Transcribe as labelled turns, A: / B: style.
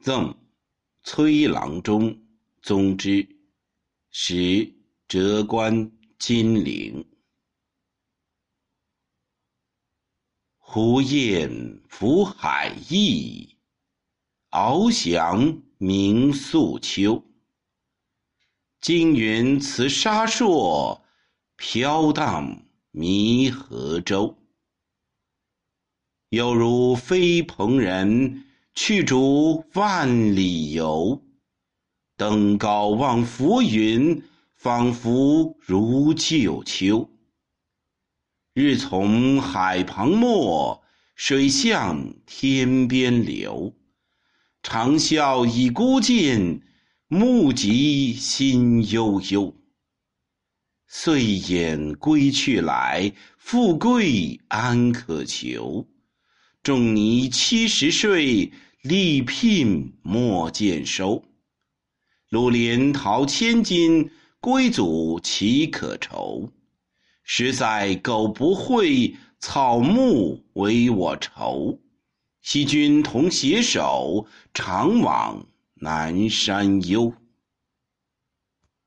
A: 赠崔郎中宗之，时谪官金陵。胡雁浮海意，翱翔鸣宿秋。惊云辞沙烁，飘荡迷河洲。有如飞蓬人，去逐万里游。登高望浮云，仿佛如旧秋。日从海旁没，水向天边流。长啸已孤尽，目极心悠悠。岁掩归去来，富贵安可求？仲尼七十岁，力聘莫见收。鹿林桃千金，归祖岂可愁？实在苟不会，草木为我愁。惜君同携手，常往南山幽。